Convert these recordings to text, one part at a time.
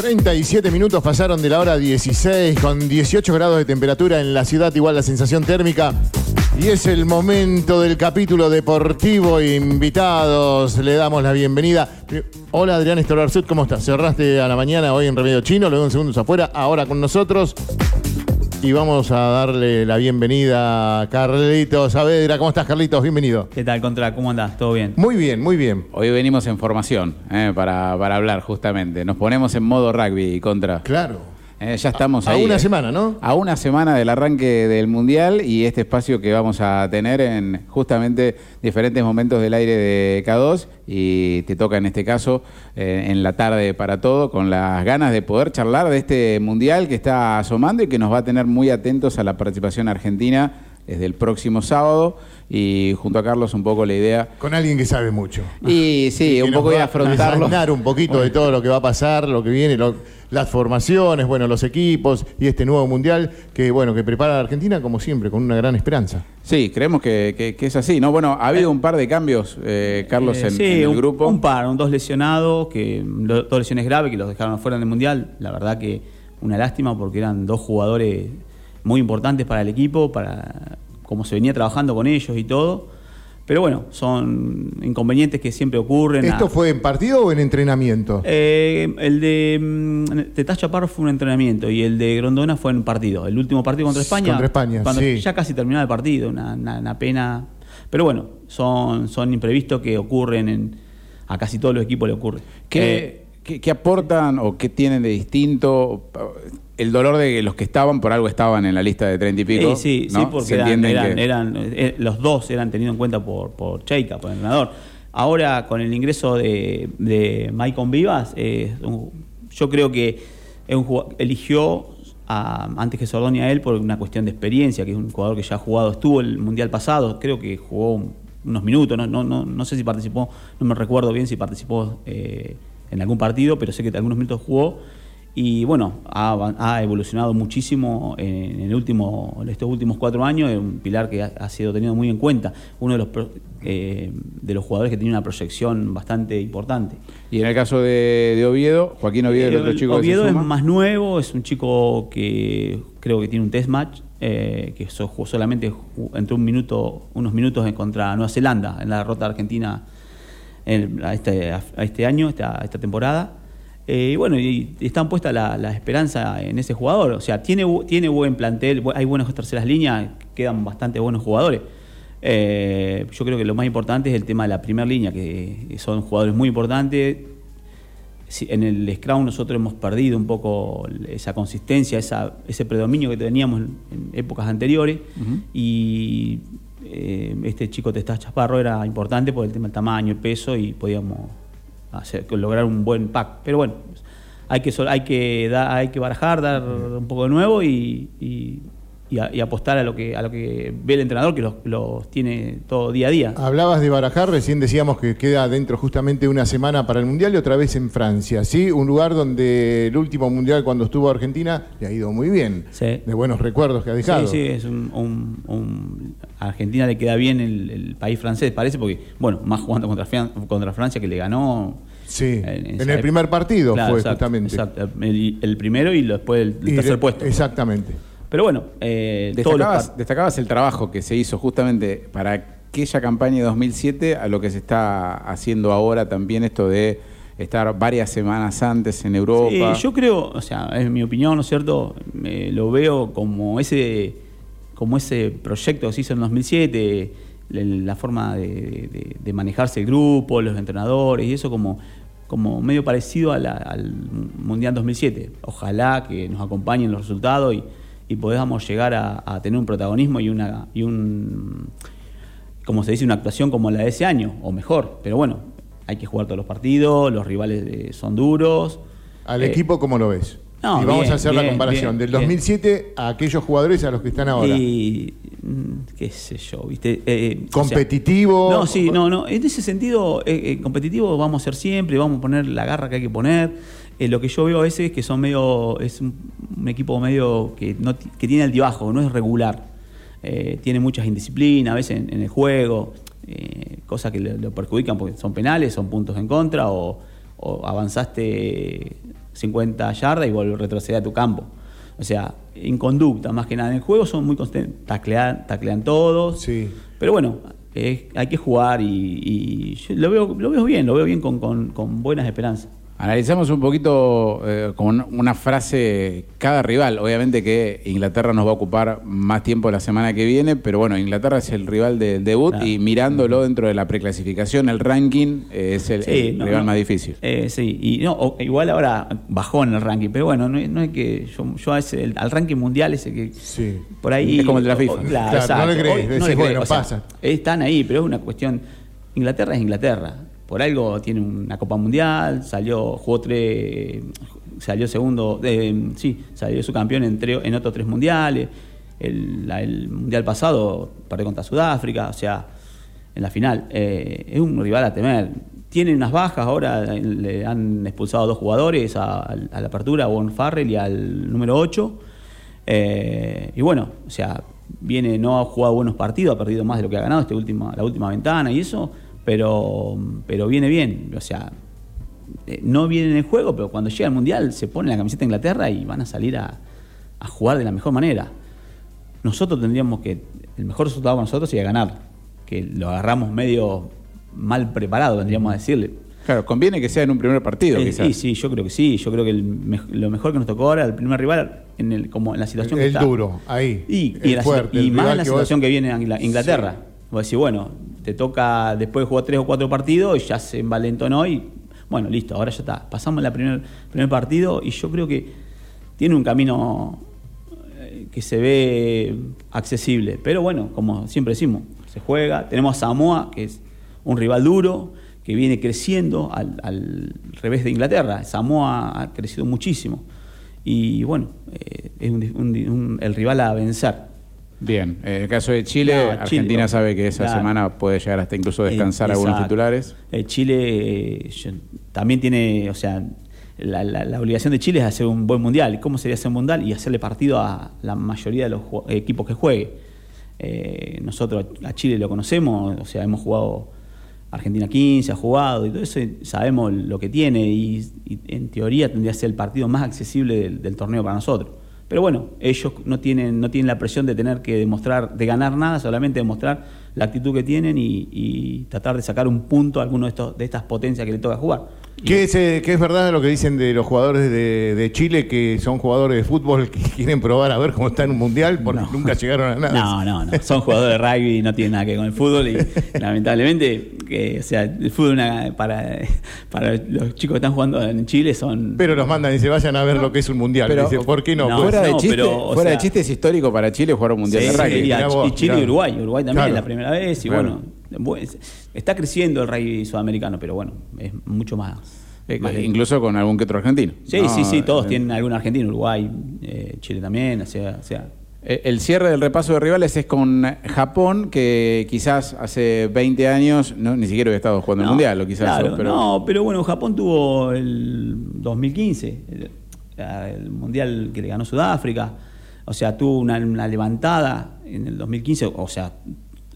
37 minutos pasaron de la hora 16 con 18 grados de temperatura en la ciudad, igual la sensación térmica. Y es el momento del capítulo deportivo. Invitados, le damos la bienvenida. Hola Adrián Estolarzut, ¿cómo estás? Cerraste a la mañana hoy en Remedio Chino, luego en segundos afuera, ahora con nosotros. Y vamos a darle la bienvenida a Carlitos Saavedra. ¿Cómo estás, Carlitos? Bienvenido. ¿Qué tal, Contra? ¿Cómo andás? ¿Todo bien? Muy bien, muy bien. Hoy venimos en formación eh, para, para hablar justamente. Nos ponemos en modo rugby, Contra. Claro. Eh, ya estamos a, ahí. A una eh. semana, ¿no? A una semana del arranque del Mundial y este espacio que vamos a tener en justamente diferentes momentos del aire de K2 y te toca en este caso eh, en la tarde para todo con las ganas de poder charlar de este Mundial que está asomando y que nos va a tener muy atentos a la participación argentina desde el próximo sábado y junto a Carlos un poco la idea. Con alguien que sabe mucho. Y sí, un poco de afrontarlo. A un poquito de todo lo que va a pasar, lo que viene, las formaciones, bueno, los equipos y este nuevo mundial que bueno que prepara a Argentina como siempre con una gran esperanza. Sí, creemos que, es así, ¿no? Bueno, ha habido un par de cambios, eh, Carlos, en, el grupo. Un par, un dos lesionados, que dos lesiones graves que los dejaron afuera del mundial. La verdad que una lástima porque eran dos jugadores muy importantes para el equipo, para cómo se venía trabajando con ellos y todo. Pero bueno, son inconvenientes que siempre ocurren. ¿Esto fue en partido o en entrenamiento? Eh, el de mm, Tetaz Chaparro fue un entrenamiento y el de Grondona fue en partido. El último partido contra España. Contra España, cuando sí. Ya casi terminaba el partido, una, pena. Pero bueno, son, son imprevistos que ocurren en, a casi todos los equipos le ocurre. ¿Qué, eh, ¿qué aportan o qué tienen de distinto? El dolor de los que estaban, por algo estaban en la lista de treinta y pico. Sí, sí, sí porque eran, eran, eh, los dos eran tenidos en cuenta por, por Cheika, por el entrenador. Ahora, con el ingreso de, de Maicon Vivas, yo creo que es un, eligió a, antes que Sordoni a él por una cuestión de experiencia, que es un jugador que ya ha jugado, estuvo el Mundial pasado, creo que jugó unos minutos, no, no, no, no sé si participó, no me recuerdo bien si participó eh, en algún partido, pero sé que algunos minutos jugó y bueno, ha, evolucionado muchísimo en, el último, estos últimos cuatro años, es un pilar que ha, sido tenido muy en cuenta, uno de los, eh, de los jugadores que tiene una proyección bastante importante. Y en el caso de, Oviedo, Joaquín Oviedo, el otro chico Oviedo es más nuevo, es un chico que creo que tiene un test match, eh, que solamente entró un minuto, unos minutos contra Nueva Zelanda en la derrota argentina a, este, a, este, año, esta, esta temporada. Eh, y bueno, y están puestas la, esperanza en ese jugador. O sea, tiene, tiene buen plantel, hay buenas terceras líneas, quedan bastante buenos jugadores. Eh, yo creo que lo más importante es el tema de la primera línea, que son jugadores muy importantes. En el Scrum nosotros hemos perdido un poco esa consistencia, esa, ese predominio que teníamos en, épocas anteriores. Y eh, este chico Testás Chaparro era importante por el tema del tamaño, el peso y podíamos lograr un buen pack. Pero bueno, hay que, hay que, hay que barajar, dar un poco de nuevo y, y, apostar a lo que a lo que ve el entrenador, que los, tiene todo día a día. Hablabas de barajar, recién decíamos que queda dentro justamente una semana para el Mundial y otra vez en Francia, ¿sí? Un lugar donde el último Mundial cuando estuvo Argentina le ha ido muy bien, de buenos recuerdos que ha dejado. Sí, sí, es un, a Argentina le queda bien el, país francés, parece, porque, bueno, más jugando contra, contra Francia que le ganó Sí, en, el primer partido fue justamente. Exacto, el, primero y después el, tercer puesto. Exactamente. Pero bueno, eh, destacabas, el trabajo que se hizo justamente para aquella campaña de 2007 a lo que se está haciendo ahora también esto de estar varias semanas antes en Europa. Sí, yo creo, o sea, es mi opinión, ¿no es cierto? lo veo como ese, como ese proyecto que se hizo en 2007, la forma de, de manejarse el grupo, los entrenadores y eso como como medio parecido al Mundial 2007. Ojalá que nos acompañen los resultados y, y podamos llegar a, tener un protagonismo y, una, y un, como se dice, una actuación como la de ese año, o mejor. Pero bueno, hay que jugar todos los partidos, los rivales eh, son duros. ¿Al equipo cómo lo ves? y vamos a hacer la comparación del 2007 a aquellos jugadores a los que están ahora. Y, qué sé yo, ¿viste? Eh, eh, competitivo. no, sí, no, no. En ese sentido, eh, competitivo vamos a ser siempre, vamos a poner la garra que hay que poner. lo que yo veo a veces es que son medio. Es un, equipo medio que, no, que tiene altibajo, no es regular. tiene muchas indisciplinas a veces en, el juego, cosas que lo, perjudican porque son penales, son puntos en contra o, o avanzaste 50 yardas y volver a retroceder a tu campo. O sea, en conducta, más que nada. En el juego son muy constantes, taclean, taclean todos. Sí. Pero bueno, eh, hay que jugar y, y yo lo, veo, lo veo bien, lo veo bien con, con- con buenas esperanzas. Analizamos un poquito eh, con una frase cada rival. Obviamente que Inglaterra nos va a ocupar más tiempo la semana que viene, pero bueno, Inglaterra es el rival del debut Claro. y mirándolo dentro de la preclasificación, el ranking eh, es el, Sí, el no, rival no. más difícil. Eh, sí, y no, o- igual ahora bajó en el ranking, pero bueno, no, es- no es que yo, yo a ese- al ranking mundial ese que Sí. por ahí Es como el de la FIFA. o- claro, no le crees, decís, le bueno, crees, o sea, pasa. están ahí, pero es una cuestión. Inglaterra es Inglaterra. Por algo tiene una Copa Mundial, salió, jugó tres, salió segundo, eh, sí, salió su campeón en, otros tres mundiales. El, mundial pasado perdió contra Sudáfrica, o sea, en la final. Eh, es un rival a temer. Tiene unas bajas, ahora le han expulsado dos jugadores a, la apertura, a Von Farrell y al número 8. Eh, y bueno, o sea, viene, no ha jugado buenos partidos, ha perdido más de lo que ha ganado este último, la última ventana y eso, pero, pero viene bien. O sea, eh, no viene en el juego, pero cuando llega al Mundial se pone la camiseta de Inglaterra y van a salir a, a jugar de la mejor manera. Nosotros tendríamos que, el mejor resultado para nosotros sería ganar, que lo agarramos medio mal preparado, tendríamos a decirle. Claro, conviene que sea en un primer partido, Eh, quizás. sí, sí, yo creo que sí. Yo creo que el lo mejor que nos tocó ahora, el primer rival, en el, como en la situación El que está. duro, ahí. Y, El y la- fuerte, y el más en la que vos- situación que viene Ingla- Inglaterra. Vos decís, bueno, te toca después de jugar tres o cuatro partidos y ya se envalentonó y bueno, listo, ahora ya está. Pasamos el primer, partido y yo creo que tiene un camino eh, que se ve accesible. Pero bueno, como siempre decimos, se juega. Tenemos a Samoa, que es un rival duro, que viene creciendo al, revés de Inglaterra. Samoa ha crecido muchísimo. Y bueno, eh, es el rival a vencer. Bien, en el caso de Chile, Argentina sabe que esa Claro. semana puede llegar hasta incluso descansar algunos titulares. Eh, Chile eh, también tiene, o sea, la, la- la obligación de Chile es hacer un buen mundial. ¿Y ¿Cómo sería hacer un mundial? Y hacerle partido a la mayoría de los equipos que juegue. Eh, nosotros a Chile lo conocemos, o sea, hemos jugado Argentina 15, ha jugado y todo eso, y sabemos lo que tiene y, y en teoría tendría que ser el partido más accesible del, del torneo para nosotros. Pero bueno, ellos no tienen, no tienen la presión de tener que demostrar, de ganar nada, solamente demostrar la actitud que tienen y, tratar de sacar un punto a alguno de, estos, de estas potencias que le toca jugar. ¿Qué es, eh, qué es verdad lo que dicen de los jugadores de, de Chile que son jugadores de fútbol que quieren probar a ver cómo está en un mundial porque No. nunca llegaron a nada? No, no, no. Son jugadores de rugby y no tienen nada que ver con el fútbol. Y lamentablemente, que, o sea, el fútbol una- para, para los chicos que están jugando en Chile son. Pero los mandan y se vayan a ver lo que es un mundial. Pero- Dice, ¿por qué no? No, Pues, fuera de, chiste, pero, fuera de chiste es histórico para Chile jugar un mundial Sí, de rugby. y, a- mirá vos, y Chile claro. y Uruguay. Uruguay también Claro. la primera vez. Y Claro. bueno, bu- está creciendo el rugby sudamericano, pero bueno, es mucho más. Eh, más incluso con algún que otro argentino. Sí, No, sí, sí, todos eh, tienen algún argentino, Uruguay, eh, Chile también, o sea, o sea, El cierre del repaso de rivales es con Japón, que quizás hace 20 años no, ni siquiera había estado jugando el No, mundial, o quizás. claro, pero, No, pero bueno, Japón tuvo el 2015, el, el mundial que le ganó Sudáfrica. O sea, tuvo una, una levantada en el 2015, o sea,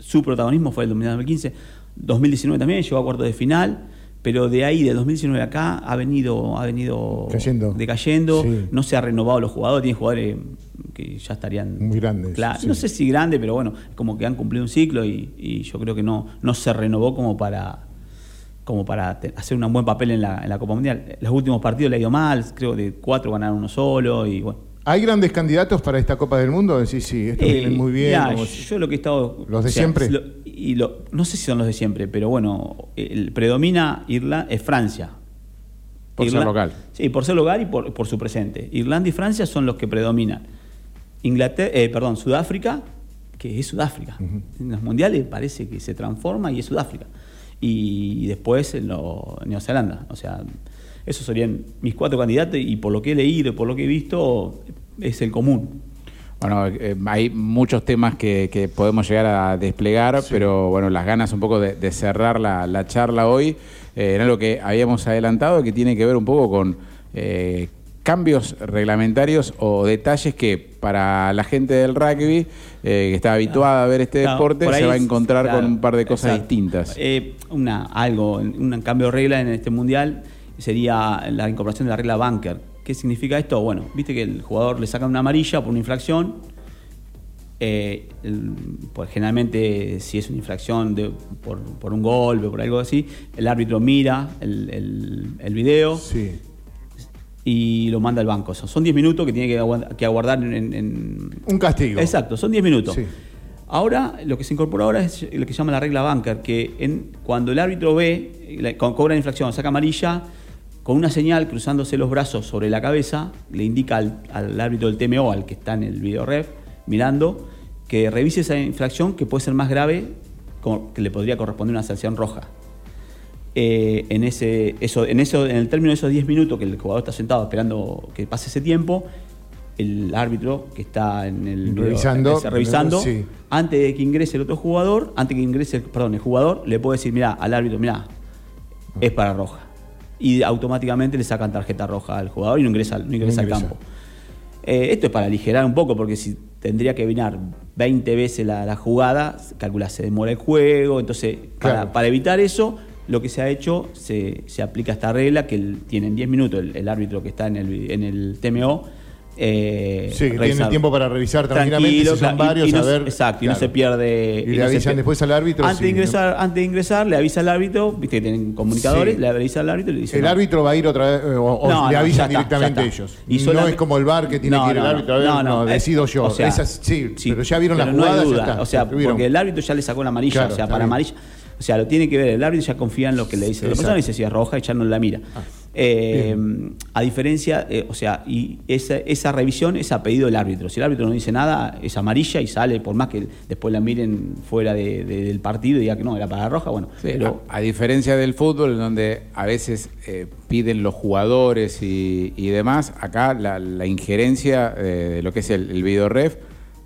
su protagonismo fue el 2015. 2019 también llegó a cuartos de final, pero de ahí, del 2019 acá, ha venido, ha venido Cayendo. decayendo. Sí. No se ha renovado los jugadores, tiene jugadores que ya estarían. Muy grandes, Claro, sí. No sé si grande, pero bueno, como que han cumplido un ciclo y, y yo creo que no, no se renovó como para como para hacer un buen papel en la, en la Copa Mundial. Los últimos partidos le ha ido mal, creo que de cuatro ganaron uno solo y bueno. ¿Hay grandes candidatos para esta Copa del Mundo? Sí, sí, estos Eh, vienen muy bien. como- yo lo que he estado... ¿Los de siempre? lo- y lo- no sé si son los de siempre, pero bueno, el, predomina Irlanda, es Francia. Por ser local. Sí, por ser local y por, por su presente. Irlanda y Francia son los que predominan. Inglaterra, eh, perdón, Sudáfrica, que es Sudáfrica. En los mundiales parece que se transforma y es Sudáfrica. Y después en lo, Nueva Zelanda. O sea, esos serían mis cuatro candidatos y por lo que he leído, por lo que he visto, es el común. Bueno, eh, hay muchos temas que, que podemos llegar a desplegar, pero bueno, las ganas un poco de, de cerrar la, la charla hoy eh, era lo que habíamos adelantado, que tiene que ver un poco con eh, cambios reglamentarios o detalles que para la gente del rugby, eh, que está habituada a ver este Claro, deporte, por se va a es- encontrar claro, con un par de cosas exacto. distintas. Una, algo, un cambio de regla en este mundial sería la incorporación de la regla bunker, ¿Qué significa esto? Bueno, viste que el jugador le saca una amarilla por una infracción. Eh, el- pues generalmente, si es una infracción de- por, por un golpe o por algo así, el árbitro mira el, el- el video Sí. y lo manda al banco. Son- Son 10 minutos que tiene que aguardar en- en, Un castigo. Exacto, son 10 minutos. Sí. Ahora, lo que se incorpora ahora es lo que se llama la regla bunker, que en- cuando el árbitro ve, cobra la infracción, saca amarilla, con una señal cruzándose los brazos sobre la cabeza, le indica al, al árbitro del TMO, al que está en el video ref, mirando, que revise esa infracción que puede ser más grave, como que le podría corresponder una sanción roja. Eh, en, ese, eso, en, eso, en el término de esos 10 minutos que el jugador está sentado esperando que pase ese tiempo, el árbitro que está en el video- Revisando. ese- revisando Sí. antes de que ingrese el otro jugador, antes que ingrese, perdón, el jugador, le puede decir, mira, al árbitro, mira, es para roja. Y automáticamente le sacan tarjeta roja al jugador y no ingresa, no ingresa al ingresa. campo. Eh, esto es para aligerar un poco, porque si tendría que vinar 20 veces la, la jugada, calcula, se demora el juego. Entonces, para evitar eso, lo que se ha hecho, se, se aplica esta regla que el- tienen 10 minutos el, el árbitro que está en el, en el TMO. Eh, Sí, que tiene el tiempo para revisar tranquilamente si son claro, y- varios, y no, a ver, Exacto, y no claro. se pierde. Y le no avisan después al árbitro, Antes, sí, de ingresar, antes de ingresar, le avisa al árbitro, viste que tienen comunicadores, Sí. le avisa al árbitro y le dice. El no. árbitro va a ir otra vez, eh, o, o No, le no, avisan ya directamente ya está. ellos. Y no es como el bar que tiene No, que ir el no, árbitro. A ver, no, no, no, decido yo. o sea, Esas- sí, pero ya vieron la pero no hay jugada, ya duda. está. O sea, porque el árbitro ya le sacó la amarilla, Claro, o sea, para amarilla. O sea, lo tiene que ver, el árbitro ya confía en lo que le dice. La persona Exacto. dice si es roja y ya no la mira. Eh, a diferencia, eh, o sea, y esa, esa revisión es a pedido del árbitro. Si el árbitro no dice nada, es amarilla y sale, por más que después la miren fuera de- de- del partido y diga que no, era para roja, bueno. Sí, pero, a, a diferencia del fútbol, donde a veces eh, piden los jugadores y, y demás, acá la, la injerencia eh, de lo que es el, el video ref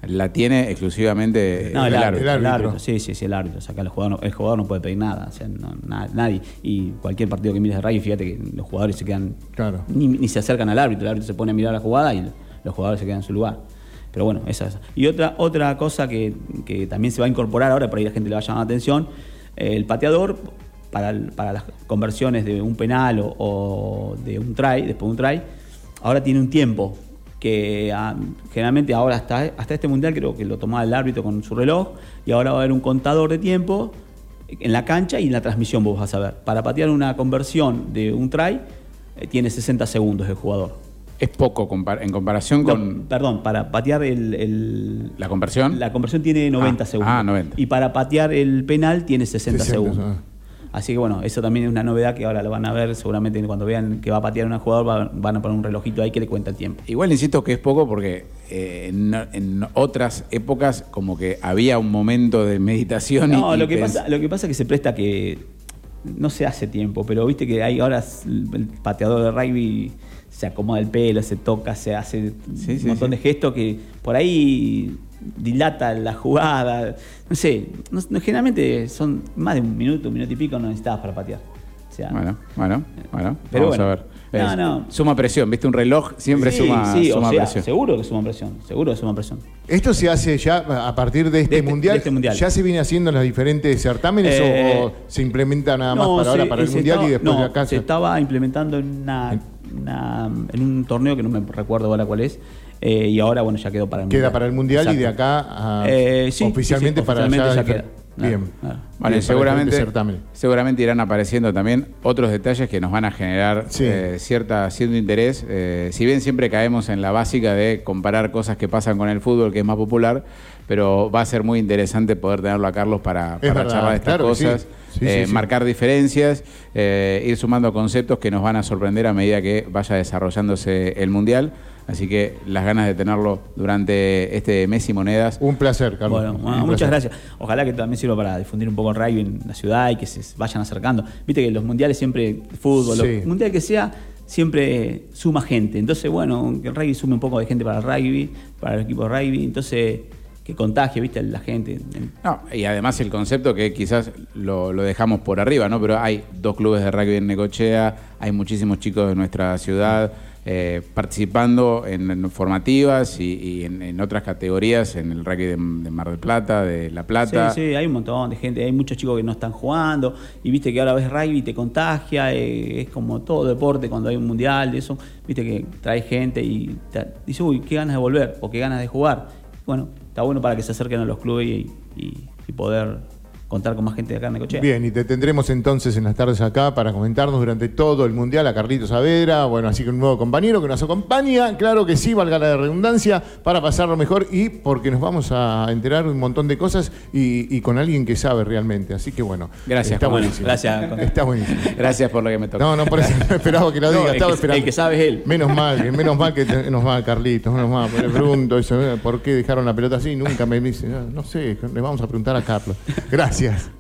la tiene exclusivamente No, el, el árbitro, el el árbitro. árbitro, sí, sí, sí, el árbitro. O sea, acá el jugador, no, el jugador no puede pedir nada, o sea, no, na- nadie. Y cualquier partido que mires de rugby, fíjate que los jugadores se quedan, Claro. ni, ni se acercan al árbitro, el árbitro se pone a mirar la jugada y los jugadores se quedan en su lugar. Pero bueno, esa es. Y otra, otra cosa que, que también se va a incorporar ahora, por ahí la gente le va a llamar la atención, el pateador, para, el- para las conversiones de un penal o, o de un try, después de un try, ahora tiene un tiempo que ah, generalmente ahora hasta, hasta este mundial creo que lo tomaba el árbitro con su reloj y ahora va a haber un contador de tiempo en la cancha y en la transmisión vos vas a ver. Para patear una conversión de un try eh, tiene 60 segundos el jugador. Es poco compar- en comparación con No, perdón, para patear el, el- la conversión. la conversión tiene 90 Ah, segundos. ah, 90. Y para patear el penal tiene 60, 60, segundos. ah. Así que bueno, eso también es una novedad que ahora lo van a ver. Seguramente cuando vean que va a patear un jugador va- van a poner un relojito ahí que le cuenta el tiempo. Igual insisto que es poco porque eh, en, en otras épocas como que había un momento de meditación No, y lo que, pasa, lo que pasa es que se presta que no se hace tiempo, pero viste que hay ahora el pateador de rugby se acomoda el pelo, se toca, se hace Sí, un sí, montón sí. de gestos que por ahí dilata la jugada. No sé, no- no- generalmente son más de un minuto, un minuto y pico no necesitabas para patear. O sea, Bueno, bueno, bueno. Pero vamos bueno. a ver. No. Suma presión, ¿viste? Un reloj siempre sí, suma, sí, suma o sea, presión. seguro que suma presión, seguro que suma presión. Esto se hace ya a partir de este, De este- mundial. de este mundial. ¿Ya se viene haciendo en los diferentes certámenes Eh, o, o se implementa nada más No, para ahora, para el mundial estaba- y después no, de acá? Se estaba implementando en, una, una- en un torneo que no me recuerdo ahora cuál es. Eh, y ahora, bueno, ya quedó para el Queda mundial. para el mundial y de acá a- Eh, sí, oficialmente sí, sí, para oficialmente allá. ya queda. Bien. Seguramente, seguramente irán apareciendo también otros detalles que nos van a generar Sí. eh, cierta, cierto interés. Eh, si bien siempre caemos en la básica de comparar cosas que pasan con el fútbol, que es más popular, pero va a ser muy interesante poder tenerlo a Carlos para, Es para verdad, charlar de estas claro que sí. cosas, Sí, sí, eh, sí. marcar diferencias, eh, ir sumando conceptos que nos van a sorprender a medida que vaya desarrollándose el Mundial. Así que las ganas de tenerlo durante este mes y monedas. Un placer, Carlos. Bueno, muchas placer. gracias. Ojalá que también sirva para difundir un poco el rugby en la ciudad y que se vayan acercando. Viste que los mundiales siempre, fútbol, Sí. lo mundial que sea, siempre suma gente. Entonces, bueno, que el rugby sume un poco de gente para el rugby, para el equipo de rugby. Entonces, que contagie, viste, la gente. No, y además el concepto que quizás lo, lo, dejamos por arriba, ¿no? Pero hay dos clubes de rugby en Necochea, hay muchísimos chicos de nuestra ciudad eh, participando en, formativas y, en, otras categorías, en el rugby de, Mar del Plata, de La Plata. Sí, sí, hay un montón de gente, hay muchos chicos que no están jugando, y viste que ahora ves rugby y te contagia, eh, es como todo deporte cuando hay un mundial, de eso, viste que trae gente y te, dice, uy, qué ganas de volver, o qué ganas de jugar. Bueno, está bueno para que se acerquen a los clubes y poder contar con más gente de acá en Necochea. Bien, y te tendremos entonces en las tardes acá para comentarnos durante todo el Mundial a Carlitos Saavedra, bueno, así que un nuevo compañero que nos acompaña, claro que sí, valga la redundancia, para pasarlo mejor y porque nos vamos a enterar un montón de cosas y, con alguien que sabe realmente. Así que bueno, gracias. Está buenísimo. Gracias. Está buenísimo. Gracias por lo que me tocó. No, no, por eso esperaba que lo diga. estaba esperando. El que sabe es él. Menos mal, menos mal que nos va Carlitos, menos mal. Le pregunto eso, ¿por qué dejaron la pelota así? Nunca me dice, no sé, le vamos a preguntar a Carlos. Gracias.